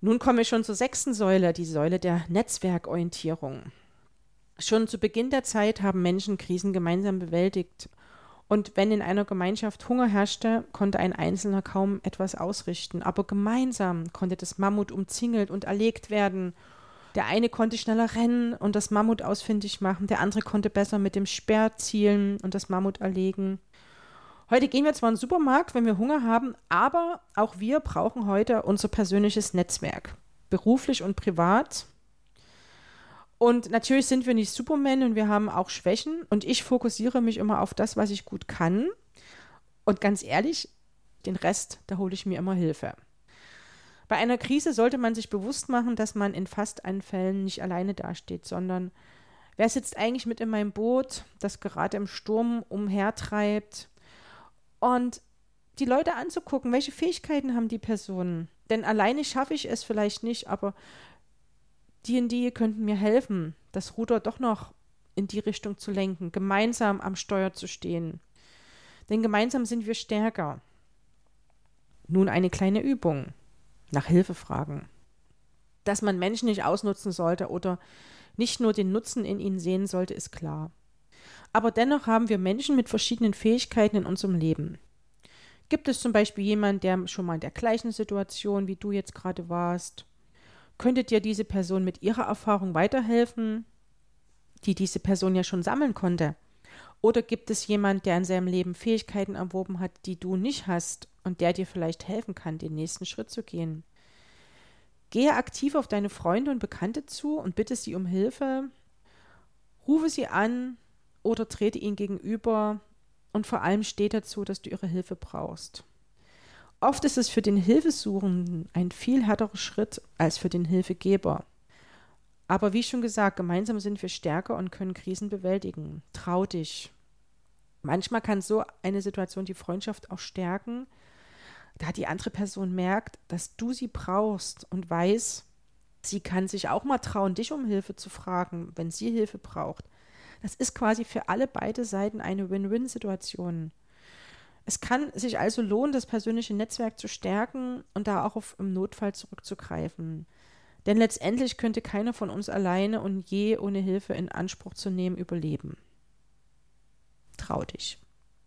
Nun komme ich schon zur sechsten Säule, die Säule der Netzwerkorientierung. Schon zu Beginn der Zeit haben Menschen Krisen gemeinsam bewältigt. Und wenn in einer Gemeinschaft Hunger herrschte, konnte ein Einzelner kaum etwas ausrichten. Aber gemeinsam konnte das Mammut umzingelt und erlegt werden. Der eine konnte schneller rennen und das Mammut ausfindig machen, der andere konnte besser mit dem Speer zielen und das Mammut erlegen. Heute gehen wir zwar in den Supermarkt, wenn wir Hunger haben, aber auch wir brauchen heute unser persönliches Netzwerk. Beruflich und privat. Und natürlich sind wir nicht Superman und wir haben auch Schwächen. Und ich fokussiere mich immer auf das, was ich gut kann. Und ganz ehrlich, den Rest, da hole ich mir immer Hilfe. Bei einer Krise sollte man sich bewusst machen, dass man in fast allen Fällen nicht alleine dasteht, sondern wer sitzt eigentlich mit in meinem Boot, das gerade im Sturm umhertreibt und die Leute anzugucken, welche Fähigkeiten haben die Personen. Denn alleine schaffe ich es vielleicht nicht, aber die und die könnten mir helfen, das Ruder doch noch in die Richtung zu lenken, gemeinsam am Steuer zu stehen. Denn gemeinsam sind wir stärker. Nun eine kleine Übung nach Hilfe fragen. Dass man Menschen nicht ausnutzen sollte oder nicht nur den Nutzen in ihnen sehen sollte, ist klar. Aber dennoch haben wir Menschen mit verschiedenen Fähigkeiten in unserem Leben. Gibt es zum Beispiel jemanden, der schon mal in der gleichen Situation wie du jetzt gerade warst? Könnte dir diese Person mit ihrer Erfahrung weiterhelfen, die diese Person ja schon sammeln konnte? Oder gibt es jemanden, der in seinem Leben Fähigkeiten erworben hat, die du nicht hast und der dir vielleicht helfen kann, den nächsten Schritt zu gehen? Gehe aktiv auf deine Freunde und Bekannte zu und bitte sie um Hilfe. Rufe sie an oder trete ihnen gegenüber und vor allem steh dazu, dass du ihre Hilfe brauchst. Oft ist es für den Hilfesuchenden ein viel härterer Schritt als für den Hilfegeber. Aber wie schon gesagt, gemeinsam sind wir stärker und können Krisen bewältigen. Trau dich. Manchmal kann so eine Situation die Freundschaft auch stärken, da die andere Person merkt, dass du sie brauchst und weiß, sie kann sich auch mal trauen, dich um Hilfe zu fragen, wenn sie Hilfe braucht. Das ist quasi für alle beide Seiten eine Win-Win-Situation. Es kann sich also lohnen, das persönliche Netzwerk zu stärken und da auch auf im Notfall zurückzugreifen. Denn letztendlich könnte keiner von uns alleine und je ohne Hilfe in Anspruch zu nehmen überleben. Trau dich.